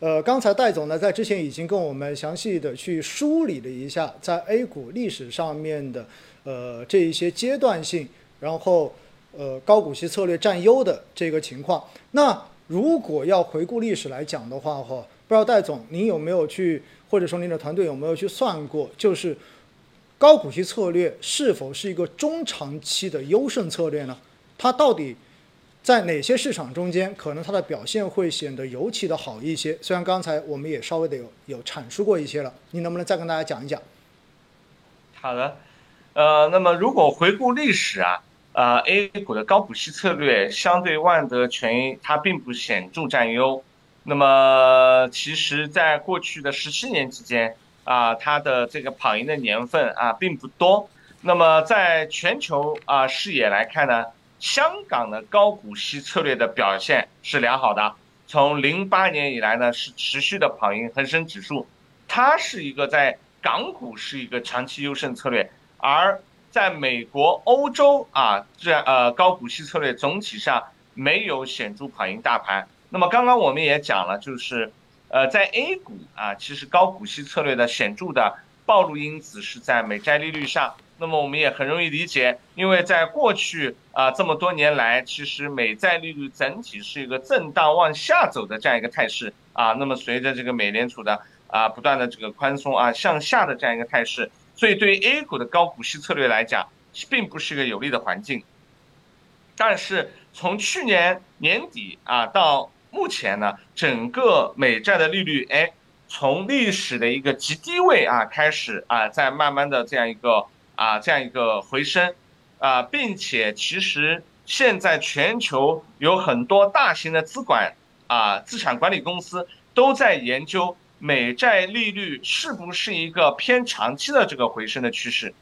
呃，刚才戴总呢在之前已经跟我们详细的去梳理了一下在 A 股历史上面的呃这一些阶段性，然后呃高股息策略占优的这个情况。那如果要回顾历史来讲的话，哈，不知道戴总您有没有去，或者说您的团队有没有去算过，就是高股息策略是否是一个中长期的优胜策略呢？它到底？在哪些市场中间，可能它的表现会显得尤其的好一些？虽然刚才我们也稍微的有有阐述过一些了，你能不能再跟大家讲一讲？好的，呃，那么如果回顾历史啊，呃，A 股的高股息策略相对万德全益它并不显著占优。那么其实，在过去的十七年之间啊，它的这个跑赢的年份啊并不多。那么在全球啊视野来看呢？香港的高股息策略的表现是良好的，从零八年以来呢是持续的跑赢恒生指数，它是一个在港股是一个长期优胜策略，而在美国、欧洲啊这呃高股息策略总体上没有显著跑赢大盘。那么刚刚我们也讲了，就是呃在 A 股啊，其实高股息策略的显著的暴露因子是在美债利率上。那么我们也很容易理解，因为在过去啊这么多年来，其实美债利率整体是一个震荡往下走的这样一个态势啊。那么随着这个美联储的啊不断的这个宽松啊向下的这样一个态势，所以对于 A 股的高股息策略来讲，并不是一个有利的环境。但是从去年年底啊到目前呢，整个美债的利率哎从历史的一个极低位啊开始啊在慢慢的这样一个。啊，这样一个回升，啊，并且其实现在全球有很多大型的资管啊资产管理公司都在研究美债利率是不是一个偏长期的这个回升的趋势，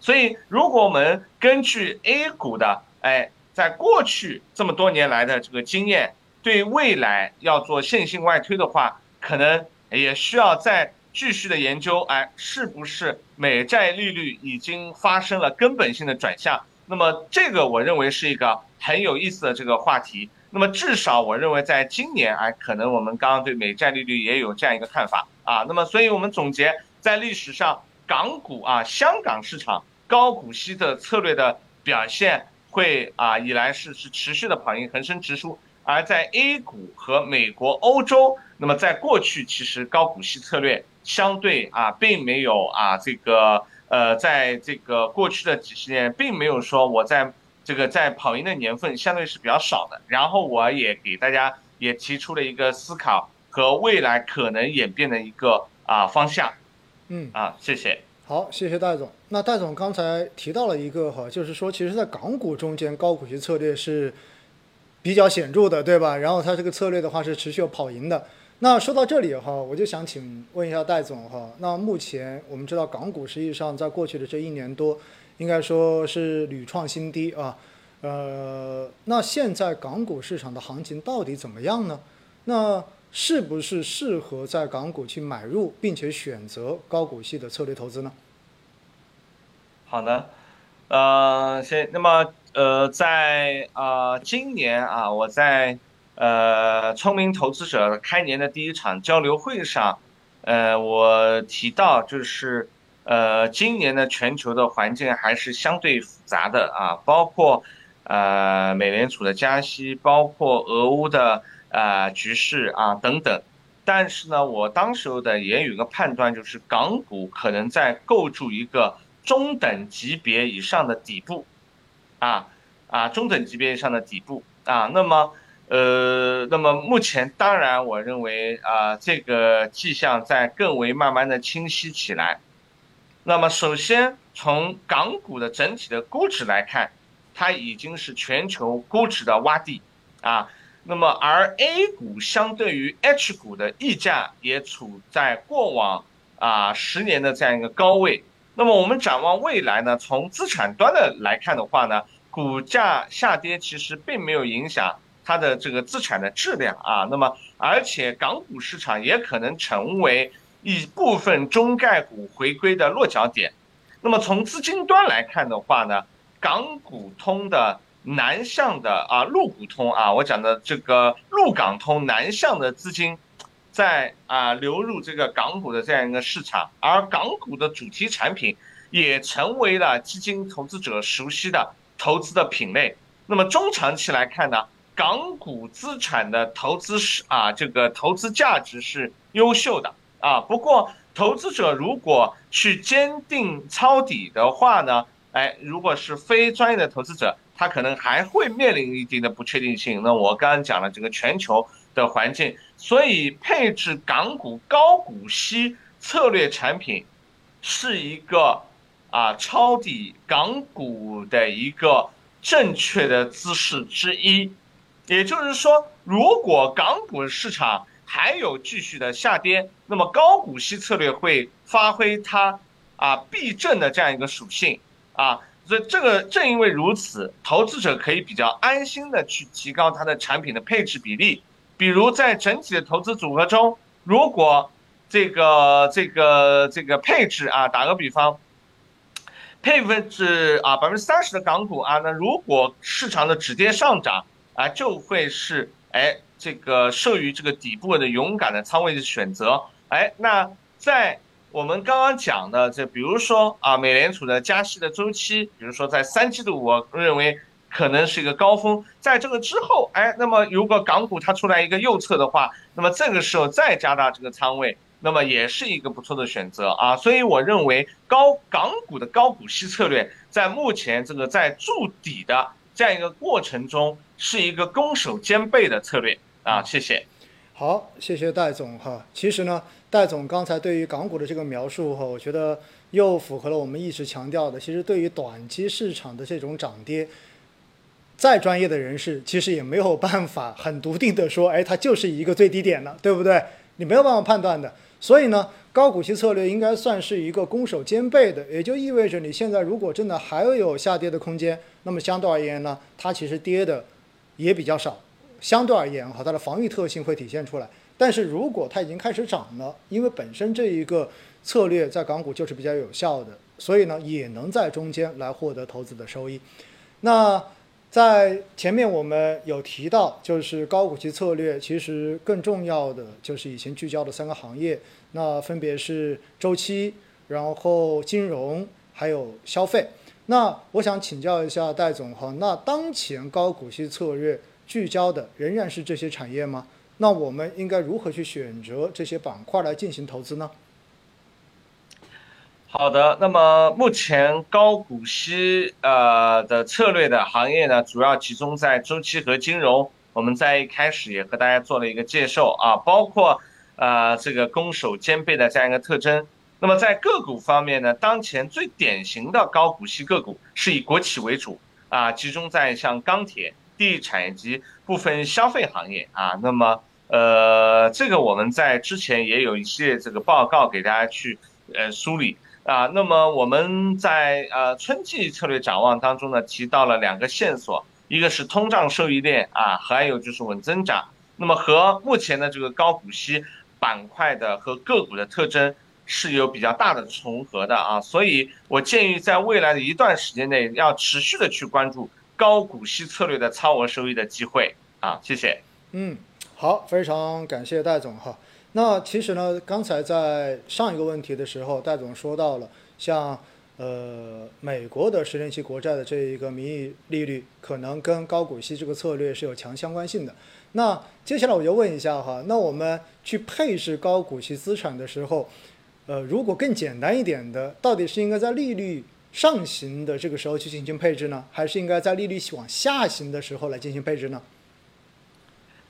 所以如果我们根据 A 股的哎，在过去这么多年来的这个经验，对未来要做线性外推的话，可能也需要在。继续的研究，哎，是不是美债利率已经发生了根本性的转向？那么这个我认为是一个很有意思的这个话题。那么至少我认为在今年，哎，可能我们刚刚对美债利率也有这样一个看法啊。那么所以我们总结，在历史上港股啊，香港市场高股息的策略的表现会啊，以来是是持续的跑赢恒生指数。而在 A 股和美国、欧洲，那么在过去其实高股息策略相对啊，并没有啊这个呃，在这个过去的几十年，并没有说我在这个在跑赢的年份相对是比较少的。然后我也给大家也提出了一个思考和未来可能演变的一个啊方向。嗯啊，谢谢。好，谢谢戴总。那戴总刚才提到了一个哈，就是说其实在港股中间高股息策略是。比较显著的，对吧？然后它这个策略的话是持续跑赢的。那说到这里哈，我就想请问一下戴总哈。那目前我们知道港股实际上在过去的这一年多，应该说是屡创新低啊。呃，那现在港股市场的行情到底怎么样呢？那是不是适合在港股去买入，并且选择高股息的策略投资呢？好的，呃，先那么。呃，在啊，今年啊，我在呃聪明投资者开年的第一场交流会上，呃，我提到就是呃，今年的全球的环境还是相对复杂的啊，包括呃美联储的加息，包括俄乌的啊局势啊等等。但是呢，我当时候的也有一个判断，就是港股可能在构筑一个中等级别以上的底部。啊啊，中等级别以上的底部啊，那么呃，那么目前当然，我认为啊，这个迹象在更为慢慢的清晰起来。那么首先从港股的整体的估值来看，它已经是全球估值的洼地啊。那么而 A 股相对于 H 股的溢价也处在过往啊十年的这样一个高位。那么我们展望未来呢？从资产端的来看的话呢，股价下跌其实并没有影响它的这个资产的质量啊。那么而且港股市场也可能成为一部分中概股回归的落脚点。那么从资金端来看的话呢，港股通的南向的啊，陆股通啊，我讲的这个陆港通南向的资金。在啊流入这个港股的这样一个市场，而港股的主题产品也成为了基金投资者熟悉的投资的品类。那么中长期来看呢，港股资产的投资是啊这个投资价值是优秀的啊。不过投资者如果去坚定抄底的话呢，哎，如果是非专业的投资者，他可能还会面临一定的不确定性。那我刚刚讲了这个全球的环境。所以配置港股高股息策略产品，是一个啊抄底港股的一个正确的姿势之一。也就是说，如果港股市场还有继续的下跌，那么高股息策略会发挥它啊避震的这样一个属性啊。所以这个正因为如此，投资者可以比较安心的去提高它的产品的配置比例。比如在整体的投资组合中，如果这个这个这个配置啊，打个比方，配置啊百分之三十的港股啊，那如果市场的止跌上涨啊，就会是哎这个受于这个底部的勇敢的仓位的选择。哎，那在我们刚刚讲的这，比如说啊，美联储的加息的周期，比如说在三季度，我认为。可能是一个高峰，在这个之后，哎，那么如果港股它出来一个右侧的话，那么这个时候再加大这个仓位，那么也是一个不错的选择啊。所以我认为高港股的高股息策略，在目前这个在筑底的这样一个过程中，是一个攻守兼备的策略啊。谢谢。好，谢谢戴总哈。其实呢，戴总刚才对于港股的这个描述哈，我觉得又符合了我们一直强调的，其实对于短期市场的这种涨跌。再专业的人士，其实也没有办法很笃定的说，哎，它就是一个最低点了，对不对？你没有办法判断的。所以呢，高股息策略应该算是一个攻守兼备的，也就意味着你现在如果真的还有下跌的空间，那么相对而言呢，它其实跌的也比较少，相对而言哈，它的防御特性会体现出来。但是如果它已经开始涨了，因为本身这一个策略在港股就是比较有效的，所以呢，也能在中间来获得投资的收益。那。在前面我们有提到，就是高股息策略，其实更重要的就是以前聚焦的三个行业，那分别是周期，然后金融，还有消费。那我想请教一下戴总哈，那当前高股息策略聚焦的仍然是这些产业吗？那我们应该如何去选择这些板块来进行投资呢？好的，那么目前高股息呃的策略的行业呢，主要集中在周期和金融。我们在一开始也和大家做了一个介绍啊，包括呃这个攻守兼备的这样一个特征。那么在个股方面呢，当前最典型的高股息个股是以国企为主啊，集中在像钢铁、地产以及部分消费行业啊。那么呃这个我们在之前也有一系列这个报告给大家去呃梳理。啊，那么我们在呃春季策略展望当中呢，提到了两个线索，一个是通胀受益链啊，还有就是稳增长。那么和目前的这个高股息板块的和个股的特征是有比较大的重合的啊，所以我建议在未来的一段时间内要持续的去关注高股息策略的超额收益的机会啊，谢谢。嗯，好，非常感谢戴总哈。那其实呢，刚才在上一个问题的时候，戴总说到了，像呃美国的十年期国债的这一个名义利率，可能跟高股息这个策略是有强相关性的。那接下来我就问一下哈，那我们去配置高股息资产的时候，呃，如果更简单一点的，到底是应该在利率上行的这个时候去进行配置呢，还是应该在利率往下行的时候来进行配置呢？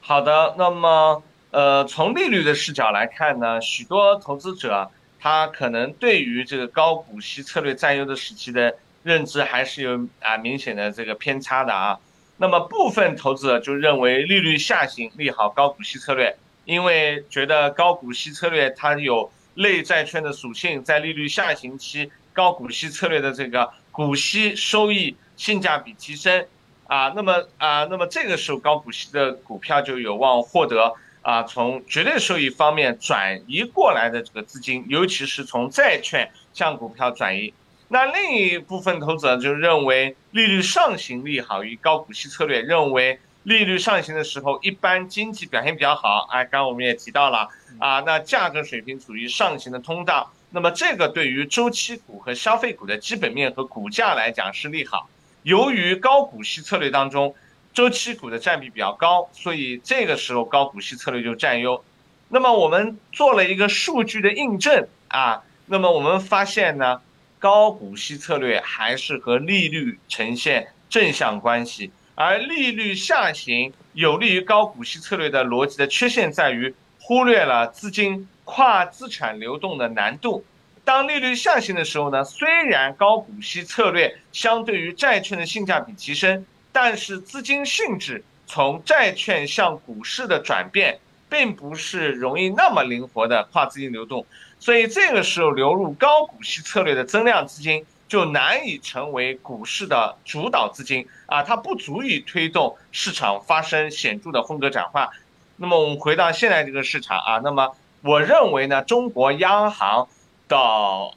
好的，那么。呃，从利率的视角来看呢，许多投资者他可能对于这个高股息策略占优的时期的认知还是有啊明显的这个偏差的啊。那么部分投资者就认为利率下行利好高股息策略，因为觉得高股息策略它有类债券的属性，在利率下行期，高股息策略的这个股息收益性价比提升啊，那么啊，那么这个时候高股息的股票就有望获得。啊，从绝对收益方面转移过来的这个资金，尤其是从债券向股票转移。那另一部分投资者就认为利率上行利好于高股息策略，认为利率上行的时候，一般经济表现比较好。哎，刚刚我们也提到了啊，那价格水平处于上行的通道。那么这个对于周期股和消费股的基本面和股价来讲是利好。由于高股息策略当中，周期股的占比比较高，所以这个时候高股息策略就占优。那么我们做了一个数据的印证啊，那么我们发现呢，高股息策略还是和利率呈现正向关系。而利率下行有利于高股息策略的逻辑的缺陷在于忽略了资金跨资产流动的难度。当利率下行的时候呢，虽然高股息策略相对于债券的性价比提升，但是资金性质从债券向股市的转变，并不是容易那么灵活的跨资金流动。所以这个时候流入高股息策略的增量资金。就难以成为股市的主导资金啊，它不足以推动市场发生显著的风格转换。那么我们回到现在这个市场啊，那么我认为呢，中国央行的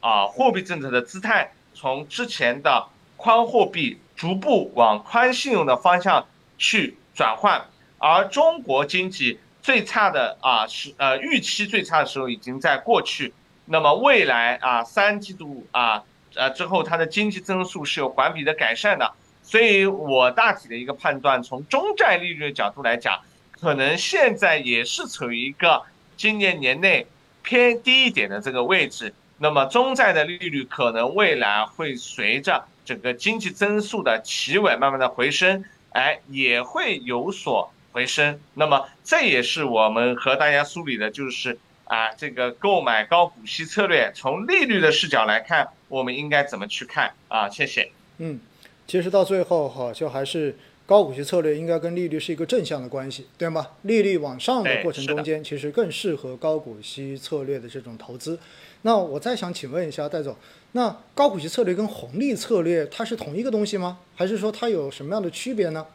啊货币政策的姿态从之前的宽货币逐步往宽信用的方向去转换，而中国经济最差的啊是呃预期最差的时候已经在过去，那么未来啊三季度啊。呃，之后它的经济增速是有环比的改善的，所以我大体的一个判断，从中债利率的角度来讲，可能现在也是处于一个今年年内偏低一点的这个位置。那么中债的利率可能未来会随着整个经济增速的企稳，慢慢的回升，哎，也会有所回升。那么这也是我们和大家梳理的，就是。啊，这个购买高股息策略，从利率的视角来看，我们应该怎么去看啊？谢谢。嗯，其实到最后哈，就还是高股息策略应该跟利率是一个正向的关系，对吗？利率往上的过程中间，其实更适合高股息策略的这种投资。那我再想请问一下戴总，那高股息策略跟红利策略它是同一个东西吗？还是说它有什么样的区别呢？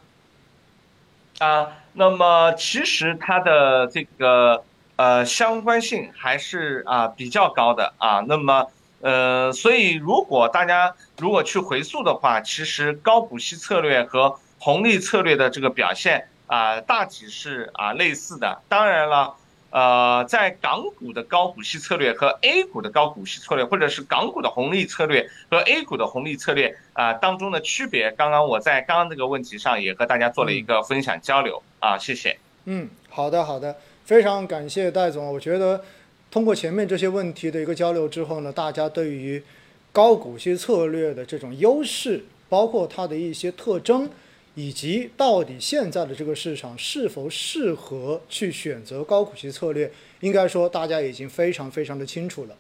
啊，那么其实它的这个。呃，相关性还是啊比较高的啊。那么，呃，所以如果大家如果去回溯的话，其实高股息策略和红利策略的这个表现啊，大体是啊类似的。当然了，呃，在港股的高股息策略和 A 股的高股息策略，或者是港股的红利策略和 A 股的红利策略啊当中的区别，刚刚我在刚刚这个问题上也和大家做了一个分享交流啊，谢谢。嗯，好的，好的。非常感谢戴总，我觉得通过前面这些问题的一个交流之后呢，大家对于高股息策略的这种优势，包括它的一些特征，以及到底现在的这个市场是否适合去选择高股息策略，应该说大家已经非常非常的清楚了。